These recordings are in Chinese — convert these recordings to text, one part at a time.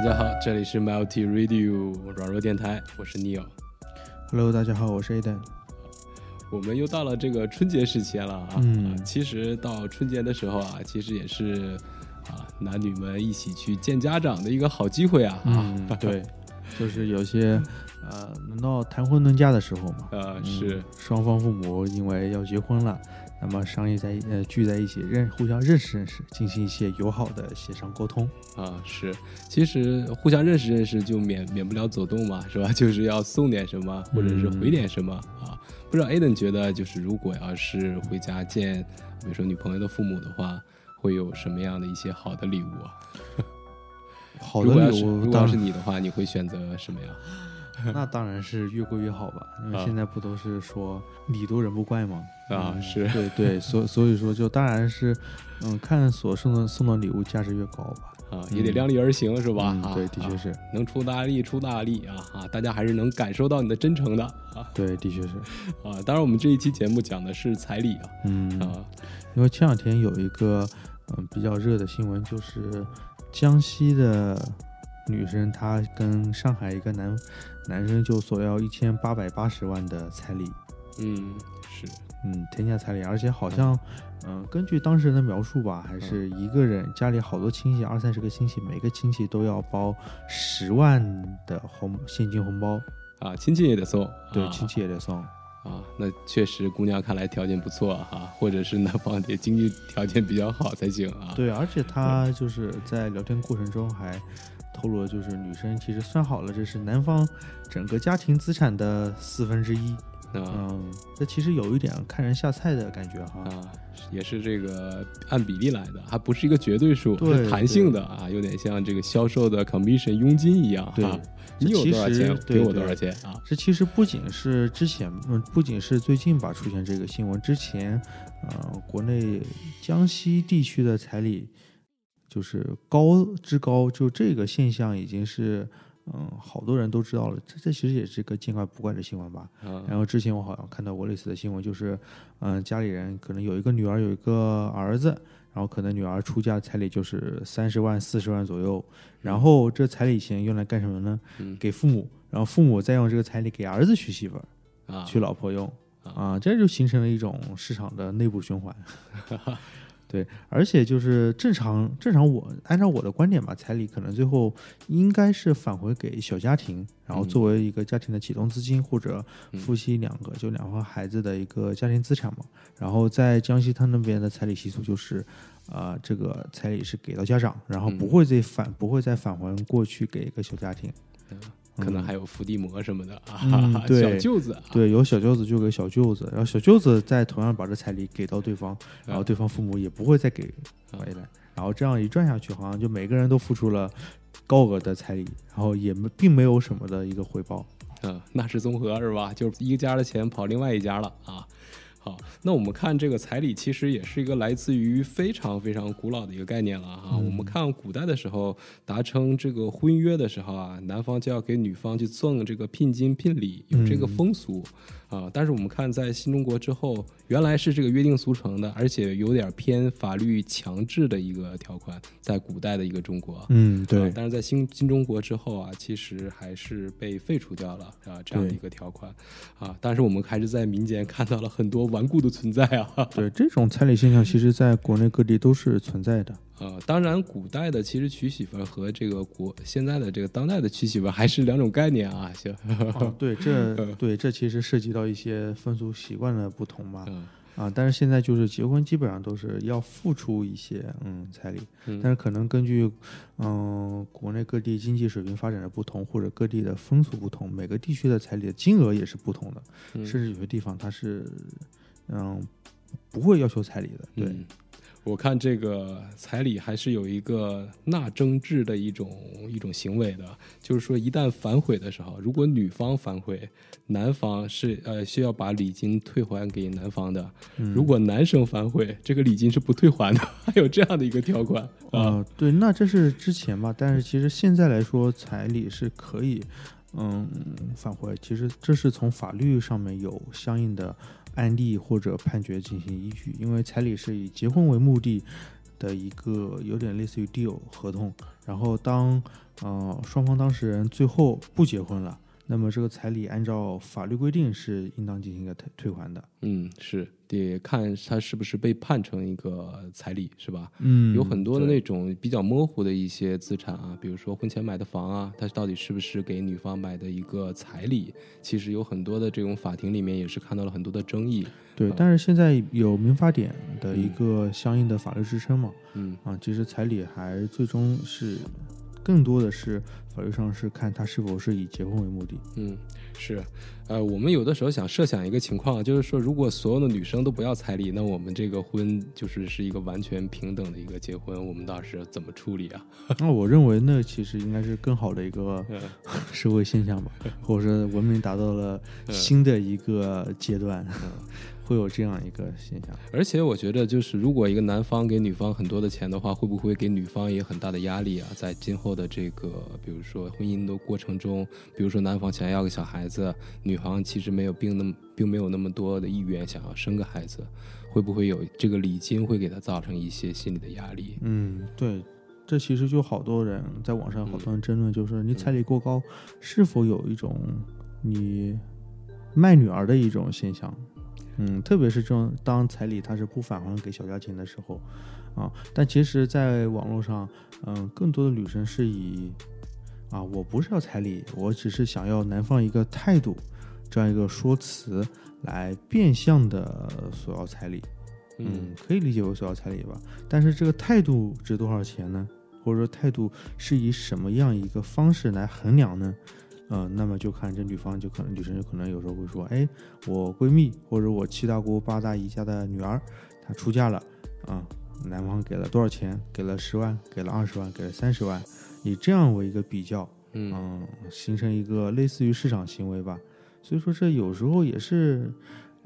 大家好，这里是 Multi Radio 软弱电台，我是 Neil。Hello，大家好，我是 Aden。我们又到了这个春节时期了啊！其实到春节的时候啊，其实也是啊男女们一起去见家长的一个好机会啊！嗯，对，就是有些呃，轮到谈婚论嫁的时候嘛，呃，嗯是双方父母因为要结婚了，那么商议在呃聚在一起认互相认识认识，进行一些友好的协商沟通。啊，是，其实互相认识认识就免免不了走动嘛，是吧？就是要送点什么，或者是回点什么、啊。不知道 Aden 觉得，就是如果要是回家见，比如说女朋友的父母的话，会有什么样的一些好的礼物啊？好的礼如果要是你的话，你会选择什么呀？那当然是越贵越好吧，因为啊现在不都是说礼多人不怪吗？嗯啊是对对，所所以说就当然是，嗯，看所送的送的礼物价值越高吧。啊，也得量力而行，是吧？啊，嗯对，的确啊是，能出大力出大力啊啊！大家还是能感受到你的真诚的啊对，的确是，啊！当然，我们这一期节目讲的是彩礼啊嗯啊因为前两天有一个嗯比较热的新闻，就是江西的女生她跟上海一个男男生就索要一千八百八十万的彩礼，嗯是。嗯，天价彩礼，而且好像嗯。根据当事人的描述吧，还是一个人家里好多亲戚，二三十个亲戚，每个亲戚都要包十万的红现金红包，啊，亲戚也得送，对，啊亲戚也得送。啊，那确实姑娘看来条件不错哈、或者是男方得经济条件比较好才行啊。对，而且他就是在聊天过程中还透露了，就是女生其实算好了，这是男方整个家庭资产的四分之一。啊嗯，这其实有一点看人下菜的感觉哈。啊，也是这个按比例来的，还不是一个绝对数，对是弹性的啊，有点像这个销售的 commission 佣金一样对啊。你有多少钱，对给我多少钱啊？这其实不仅是之前，嗯，不仅是最近吧出现这个新闻，之前，呃，国内江西地区的彩礼就是高之高，就这个现象已经是，嗯，好多人都知道了。这这其实也是个见怪不怪的新闻吧。啊然后之前我好像看到过类似的新闻，就是，嗯、家里人可能有一个女儿，有一个儿子，然后可能女儿出嫁彩礼就是三十万、四十万左右，然后这彩礼钱用来干什么呢？嗯给父母，然后父母再用这个彩礼给儿子娶媳妇儿、啊娶老婆用，啊啊，这就形成了一种市场的内部循环。对，而且就是正常正常我按照我的观点吧，彩礼可能最后应该是返回给小家庭，然后嗯作为一个家庭的启动资金，或者嗯夫妻两个就两个孩子的一个家庭资产嘛。然后在江西他那边的彩礼习俗就是，啊、这个彩礼是给到家长，然后嗯不会再返、不会再返还过去给一个小家庭。可能还有伏地魔什么的啊，嗯对小舅子啊，对，有小舅子就给小舅子，然后小舅子再同样把这彩礼给到对方，然后啊对方父母也不会再给啊回来，然后这样一转下去，好像就每个人都付出了高额的彩礼，然后也没并没有什么的一个回报。嗯，那是综合是吧？就是一家的钱跑另外一家了啊。好，那我们看这个彩礼，其实也是一个来自于非常非常古老的一个概念了哈、嗯我们看古代的时候，达成这个婚约的时候啊，男方就要给女方去赠这个聘金聘礼，有这个嗯。风俗、啊。但是我们看在新中国之后，原来是这个约定俗成的，而且有点偏法律强制的一个条款，在古代的一个中国。嗯，啊，但是在新新中国之后啊，其实还是被废除掉了啊这样的一个条款啊，但是我们还是在民间看到了很多顽固的存在啊。对这种彩礼现象，其实在国内各地都是存在的。呃，当然，古代的其实娶媳妇儿和这个国现在的这个当代的娶媳妇儿还是两种概念啊。行，哦，对，这 对这其实涉及到一些风俗习惯的不同嘛。嗯啊，但是现在就是结婚基本上都是要付出一些嗯彩礼，嗯但是可能根据嗯国内各地经济水平发展的不同，或者各地的风俗不同，每个地区的彩礼的金额也是不同的，嗯甚至有些地方它是嗯不会要求彩礼的。对，嗯我看这个彩礼还是有一个纳征制的一种一种行为的，就是说一旦反悔的时候，如果女方反悔，男方是呃需要把礼金退还给男方的；嗯如果男生反悔，这个礼金是不退还的，还有这样的一个条款啊。啊，对，那这是之前吧，但是其实现在来说，彩礼是可以，嗯，返回。其实这是从法律上面有相应的案例或者判决进行依据，因为彩礼是以结婚为目的的一个有点类似于 deal 合同，然后当呃双方当事人最后不结婚了，那么这个彩礼按照法律规定是应当进行一个退退还的。嗯，是得看他是不是被判成一个彩礼，是吧？嗯有很多的那种比较模糊的一些资产啊，比如说婚前买的房啊，它到底是不是给女方买的一个彩礼？其实有很多的这种法庭里面也是看到了很多的争议。对啊，但是现在有民法典的一个相应的法律支撑嘛，嗯啊，其实彩礼还最终是更多的是法律上是看他是否是以结婚为目的。嗯，是，呃，我们有的时候想设想一个情况，就是说，如果所有的女生都不要彩礼，那我们这个婚就是是一个完全平等的一个结婚，我们当时怎么处理啊？那我认为那其实应该是更好的一个嗯。社会现象吧，或者说文明达到了新的一个阶段，会有这样一个现象。而且我觉得，就是如果一个男方给女方很多的钱的话，会不会给女方也很大的压力啊？在今后的这个，比如说婚姻的过程中，比如说男方想要个小孩子，女方其实没有并那么并没有那么多的意愿想要生个孩子，会不会有这个礼金会给他造成一些心理的压力？嗯，对，这其实就好多人在网上好多人争论，就是你彩礼过高，是否有一种你卖女儿的一种现象？嗯，特别是这种当彩礼它是不返还给小家庭的时候，啊，但其实，在网络上，嗯，更多的女生是以啊，我不是要彩礼，我只是想要男方一个态度，这样一个说辞来变相的索要彩礼。嗯，可以理解为索要彩礼吧。但是这个态度值多少钱呢？或者说态度是以什么样一个方式来衡量呢？呃，那么就看这女方就可能女生就可能有时候会说，哎，我闺蜜或者我七大姑八大姨家的女儿，她出嫁了，啊、男方给了多少钱？给了十万，给了二十万，给了三十万，以这样为一个比较，嗯嗯，形成一个类似于市场行为吧。所以说这有时候也是，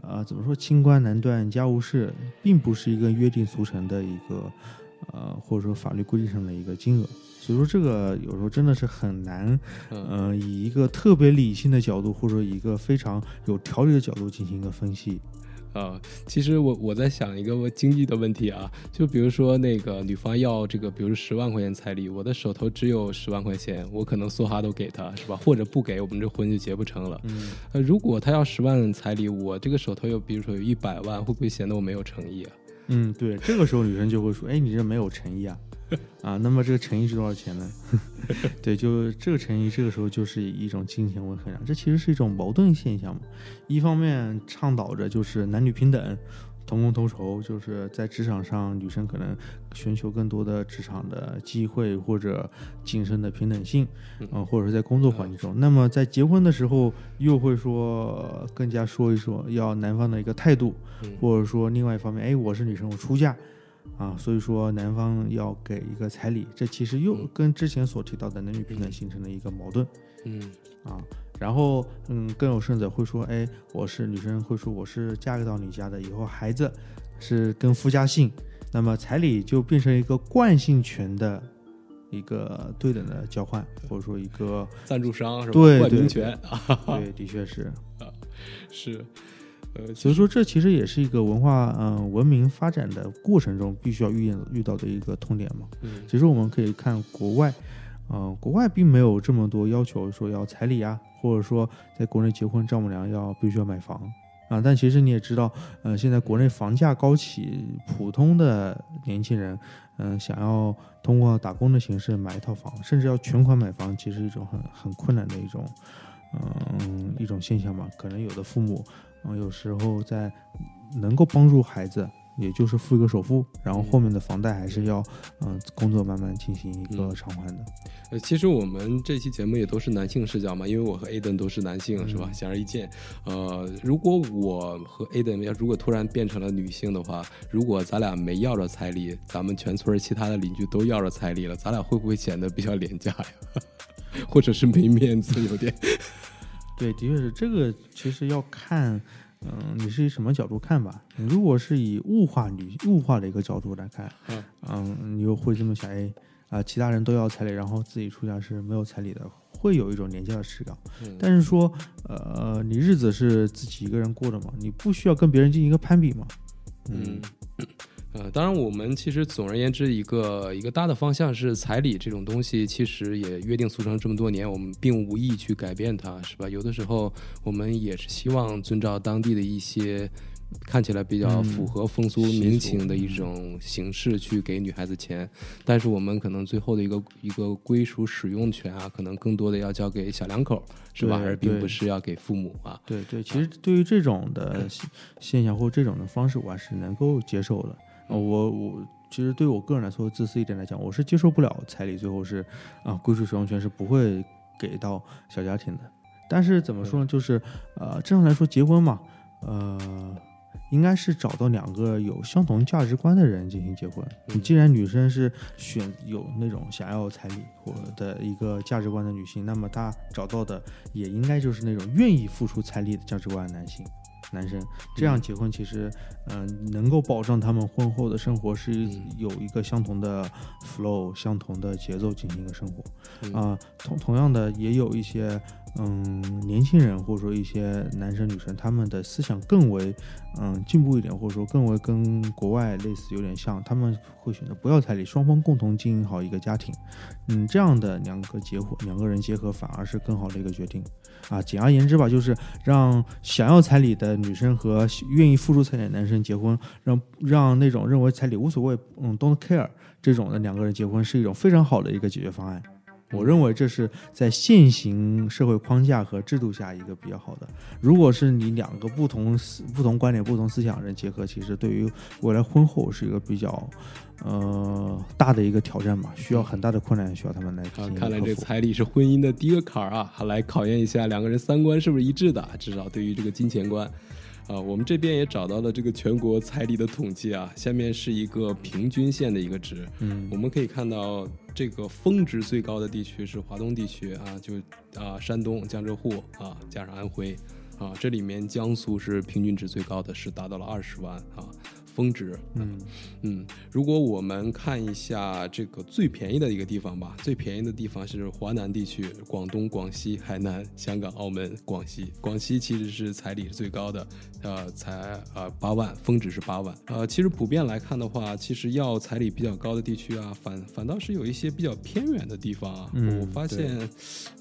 呃，怎么说，清官难断家务事，并不是一个约定俗成的一个，呃，或者说法律规定上的一个金额。所以说这个有时候真的是很难，嗯呃，以一个特别理性的角度，或者一个非常有条理的角度进行一个分析。啊，其实我我在想一个经济的问题啊，就比如说那个女方要这个，比如十万块钱彩礼，我的手头只有十万块钱，我可能梭哈都给她，是吧？或者不给，我们这婚就结不成了。嗯，呃，如果她要十万彩礼，我这个手头有，比如说有一百万，会不会显得我没有诚意啊？嗯，对，这个时候女生就会说：“哎，你这没有诚意啊！” 啊，那么这个诚意是多少钱呢？对，就这个诚意，这个时候就是以一种金钱为衡量，这其实是一种矛盾现象嘛。一方面倡导着就是男女平等、同工同酬，就是在职场上女生可能寻求更多的职场的机会或者晋升的平等性，嗯、或者是在工作环境中。那么在结婚的时候，又会说更加说一说要男方的一个态度，嗯或者说另外一方面，哎，我是女生，我出嫁。啊，所以说男方要给一个彩礼，这其实又嗯跟之前所提到的男女平等形成了一个矛盾嗯啊。然后，嗯，更有甚者会说，哎，我是女生，会说我是嫁给到你家的，以后孩子是跟夫家姓，那么彩礼就变成一个惯性权的一个对等的交换，或者说一个赞助商是吧？对对对冠名权啊，对，的确是。是，呃，所以说，这其实也是一个文化嗯、呃文明发展的过程中必须要遇见遇到的一个痛点嘛。嗯其实我们可以看国外，呃，国外并没有这么多要求说要彩礼啊，或者说在国内结婚丈母娘要必须要买房啊。但其实你也知道，呃，现在国内房价高企，普通的年轻人，嗯、想要通过打工的形式买一套房，甚至要全款买房，其实是一种很很困难的一种，嗯、一种现象嘛。可能有的父母，嗯、有时候在能够帮助孩子。也就是付一个首付，然后后面的房贷还是要，嗯、工作慢慢进行一个嗯偿还的。呃，其实我们这期节目也都是男性视角嘛，因为我和 Aden 都是男性，是吧？嗯显而易见，呃，如果我和 Aden 要如果突然变成了女性的话，如果咱俩没要着彩礼，咱们全村其他的邻居都要着彩礼了，咱俩会不会显得比较廉价呀？或者是没面子，有点？对，的确是这个，其实要看，嗯、你是以什么角度看吧？你如果是以物化女物化的一个角度来看，嗯嗯，你又会这么想，哎，啊、其他人都要彩礼，然后自己出嫁是没有彩礼的，会有一种廉价的视感。嗯但是说，呃，你日子是自己一个人过的嘛，你不需要跟别人进行一个攀比嘛。嗯，呃，当然，我们其实总而言之，一个一个大的方向是彩礼这种东西，其实也约定俗成这么多年，我们并无意去改变它，是吧？有的时候我们也是希望遵照当地的一些看起来比较符合风俗民情的一种形式去给女孩子钱，但是我们可能最后的一个一个归属使用权啊，可能更多的要交给小两口，是吧？对而并不是要给父母啊。对对，其实对于这种的 现现象或这种的方式，我还是能够接受的。呃我我其实对我个人来说，自私一点来讲，我是接受不了彩礼最后是啊、归属使用权是不会给到小家庭的。但是怎么说呢？就是呃，正常来说，结婚嘛，呃，应该是找到两个有相同价值观的人进行结婚。你既然女生是选有那种想要彩礼或的一个价值观的女性，那么她找到的也应该就是那种愿意付出彩礼的价值观的男性。男生这样结婚，其实，嗯、能够保证他们婚后的生活是嗯有一个相同的 flow、相同的节奏进行一个生活。嗯啊、同同样的，也有一些嗯年轻人或者说一些男生女生，他们的思想更为嗯进步一点，或者说更为跟国外类似有点像，他们会选择不要彩礼，双方共同经营好一个家庭。嗯，这样的两个结婚，两个人结合反而是更好的一个决定。啊，简而言之吧，就是让想要彩礼的女生和愿意付出彩礼的男生结婚，让让那种认为彩礼无所谓，嗯，don't care 这种的两个人结婚是一种非常好的一个解决方案。我认为这是在现行社会框架和制度下一个比较好的。如果是你两个不同思、不同观点、不同思想的人结合，其实对于未来婚后是一个比较呃大的一个挑战吧，需要很大的困难，需要他们来进啊，看来这彩礼是婚姻的第一个坎儿啊，还来考验一下两个人三观是不是一致的，至少对于这个金钱观。啊，我们这边也找到了这个全国彩礼的统计啊，下面是一个平均线的一个值。嗯我们可以看到，这个峰值最高的地区是华东地区啊，就啊山东、江浙沪啊，加上安徽啊，这里面江苏是平均值最高的，是达到了二十万啊，峰值。嗯嗯，如果我们看一下这个最便宜的一个地方吧，最便宜的地方是华南地区，广东、广西、海南、香港、澳门、广西。广西其实是彩礼是最高的，呃，才呃八万，峰值是八万。呃，其实普遍来看的话，其实要彩礼比较高的地区啊，反反倒是有一些比较偏远的地方啊。嗯我发现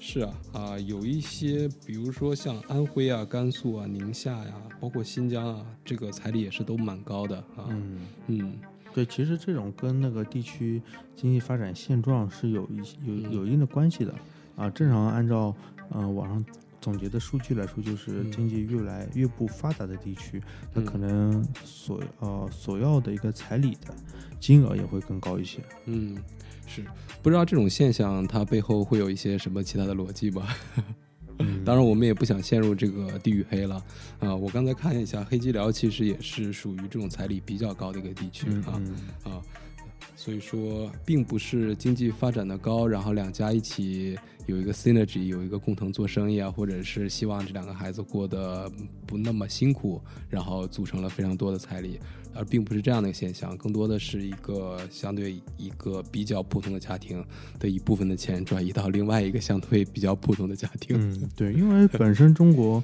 是啊啊，有一些比如说像安徽啊、甘肃啊、宁夏呀、包括新疆啊，这个彩礼也是都蛮高的啊。嗯。嗯对，其实这种跟那个地区经济发展现状是有一有有一定的关系的啊。正常按照呃网上总结的数据来说，就是嗯经济越来越不发达的地区，它嗯可能所呃所要的一个彩礼的金额也会更高一些。嗯，是不知道这种现象它背后会有一些什么其他的逻辑吧？嗯。当然，我们也不想陷入这个地域黑了。啊、我刚才看一下，黑吉辽其实也是属于这种彩礼比较高的一个地区嗯啊。嗯。啊，所以说并不是经济发展的高，然后两家一起有一个 synergy，有一个共同做生意啊，或者是希望这两个孩子过得不那么辛苦，然后组成了非常多的彩礼，而并不是这样的一个现象，更多的是一个相对一个比较普通的家庭的一部分的钱转移到另外一个相对比较普通的家庭。嗯，对，因为本身中国，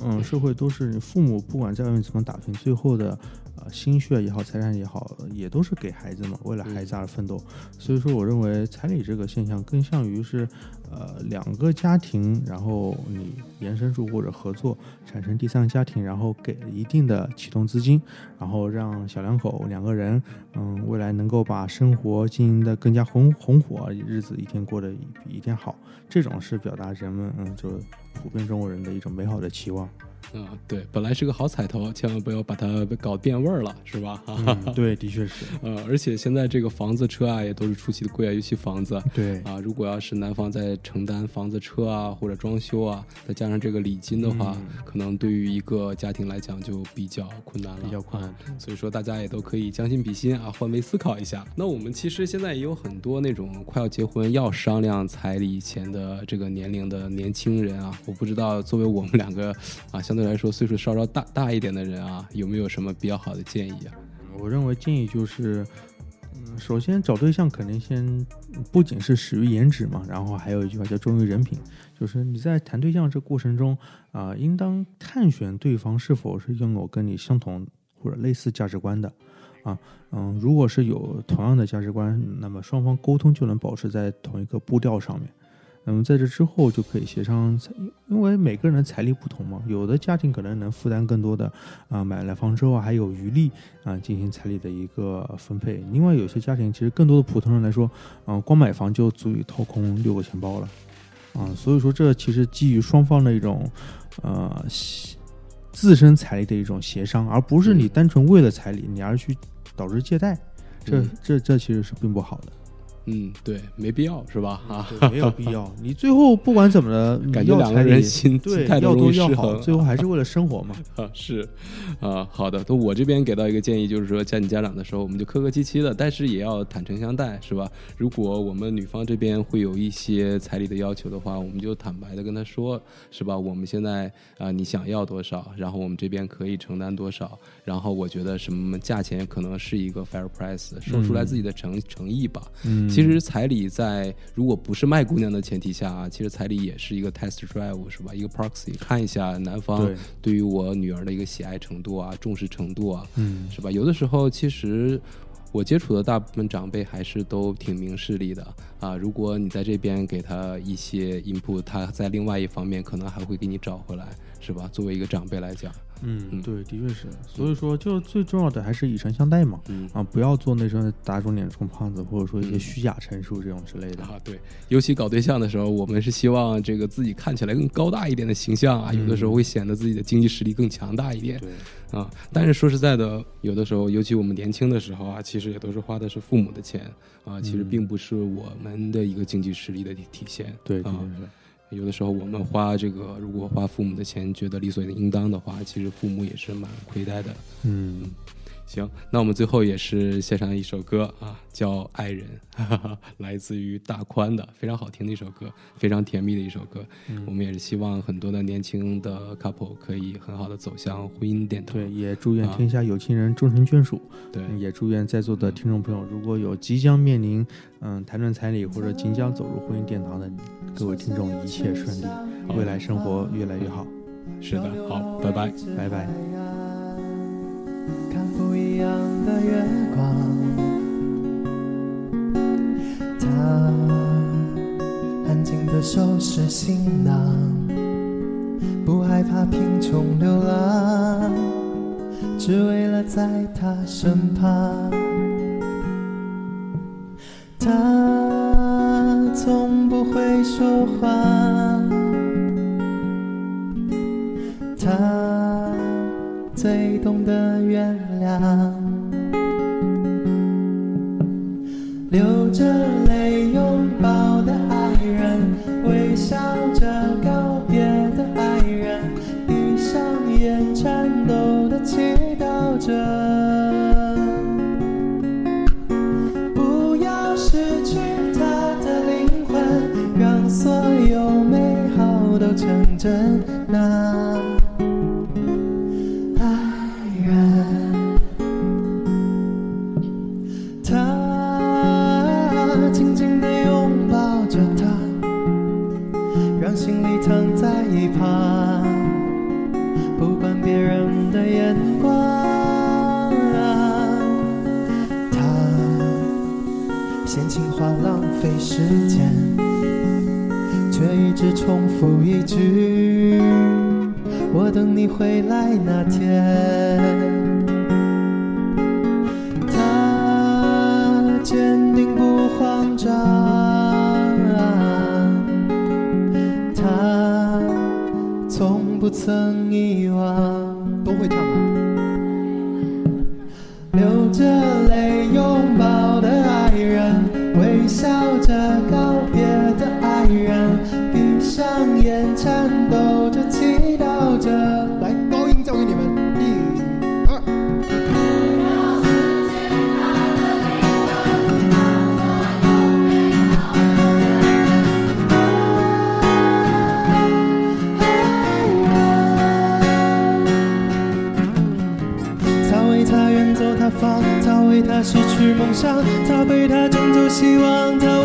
嗯，社会都是父母不管在外面怎么打拼，最后的呃心血也好，财产也好，也都是给孩子嘛，为了孩子而奋斗。所以说，我认为彩礼这个现象更像于是，呃，两个家庭，然后你延伸出或者合作产生第三个家庭，然后给一定的启动资金，然后让小两口两个人，嗯，未来能够把生活经营的更加红红火，日子一天过得比一天好。这种是表达人们嗯，就普遍中国人的一种美好的期望。啊，对，本来是个好彩头，千万不要把它搞变味儿了，是吧？嗯，对，的确是。呃，而且现在这个房子、车啊，也都是出奇的贵啊，尤其房子对，啊。如果要是男方在承担房子、车啊或者装修啊，再加上这个礼金的话，嗯可能对于一个家庭来讲就比较困难了，比较困难啊。所以说，大家也都可以将心比心啊，换位思考一下。那我们其实现在也有很多那种快要结婚要商量彩礼钱的这个年龄的年轻人啊，我不知道作为我们两个啊，相对来说岁数稍稍大大一点的人啊，有没有什么比较好的建议啊？我认为建议就是，嗯，首先找对象肯定先不仅是始于颜值嘛，然后还有一句话叫忠于人品，就是你在谈对象这过程中啊、应当探选对方是否是拥有跟你相同或者类似价值观的。啊，嗯，如果是有同样的价值观，那么双方沟通就能保持在同一个步调上面。那么在这之后就可以协商，因为每个人的财力不同嘛，有的家庭可能能负担更多的，啊，买了房之后还有余力啊，进行彩礼的一个分配。另外，有些家庭其实更多的普通人来说，啊，光买房就足以掏空六个钱包了，啊，所以说这其实基于双方的一种，呃，自身财力的一种协商，而不是你单纯为了彩礼你而去导致借贷，这这这其实是并不好的。嗯，对，没必要是吧？啊，没有必要。你最后不管怎么的，感觉两个人心对要多要好，最后还是为了生活嘛。啊，是啊，好的。那我这边给到一个建议，就是说见你家长的时候，我们就客客气气的，但是也要坦诚相待，是吧？如果我们女方这边会有一些彩礼的要求的话，我们就坦白的跟他说，是吧？我们现在啊，你想要多少，然后我们这边可以承担多少，然后我觉得什么价钱可能是一个 fair price，说出来自己的诚诚意吧。嗯。其实彩礼在如果不是卖姑娘的前提下啊，其实彩礼也是一个 test drive 是吧？一个 proxy 看一下男方对于我女儿的一个喜爱程度啊、重视程度啊，嗯，是吧？有的时候其实我接触的大部分长辈还是都挺明事理的啊。如果你在这边给他一些 input，他在另外一方面可能还会给你找回来，是吧？作为一个长辈来讲。嗯，对，的确是。所以说，就最重要的还是以诚相待嘛。嗯啊，不要做那种打肿脸充胖子，或者说一些虚假陈述这种之类的啊。对，尤其搞对象的时候，我们是希望这个自己看起来更高大一点的形象啊，有的时候会显得自己的经济实力更强大一点。对啊，但是说实在的，有的时候，尤其我们年轻的时候啊，其实也都是花的是父母的钱啊，其实并不是我们的一个经济实力的体现。对，啊。有的时候我们花这个，如果花父母的钱觉得理所应当的话，其实父母也是蛮亏待的。嗯。行，那我们最后也是献上一首歌啊，叫《爱人》，来自于大宽的，非常好听的一首歌，非常甜蜜的一首歌。我们也是希望很多的年轻的 couple 可以很好的走向婚姻殿堂。对，也祝愿天下有情人终成眷属。对，也祝愿在座的听众朋友，如果有即将面临嗯谈论彩礼或者即将走入婚姻殿堂的各位听众，一切顺利，未来生活越来越好。是的，好，拜拜，拜拜。看不一样的月光，他安静的收拾行囊，不害怕贫穷流浪，只为了在他身旁。他从不会说谎，他。最懂得原谅，流着泪拥抱的爱人，微笑着告别的爱人，闭上眼颤抖的祈祷着，不要失去他的灵魂，让所有美好都成真。那。我等你回来那天。他坚定不慌张，他从不曾遗忘。都会唱吗？流着他被他被，他拯救希望，他。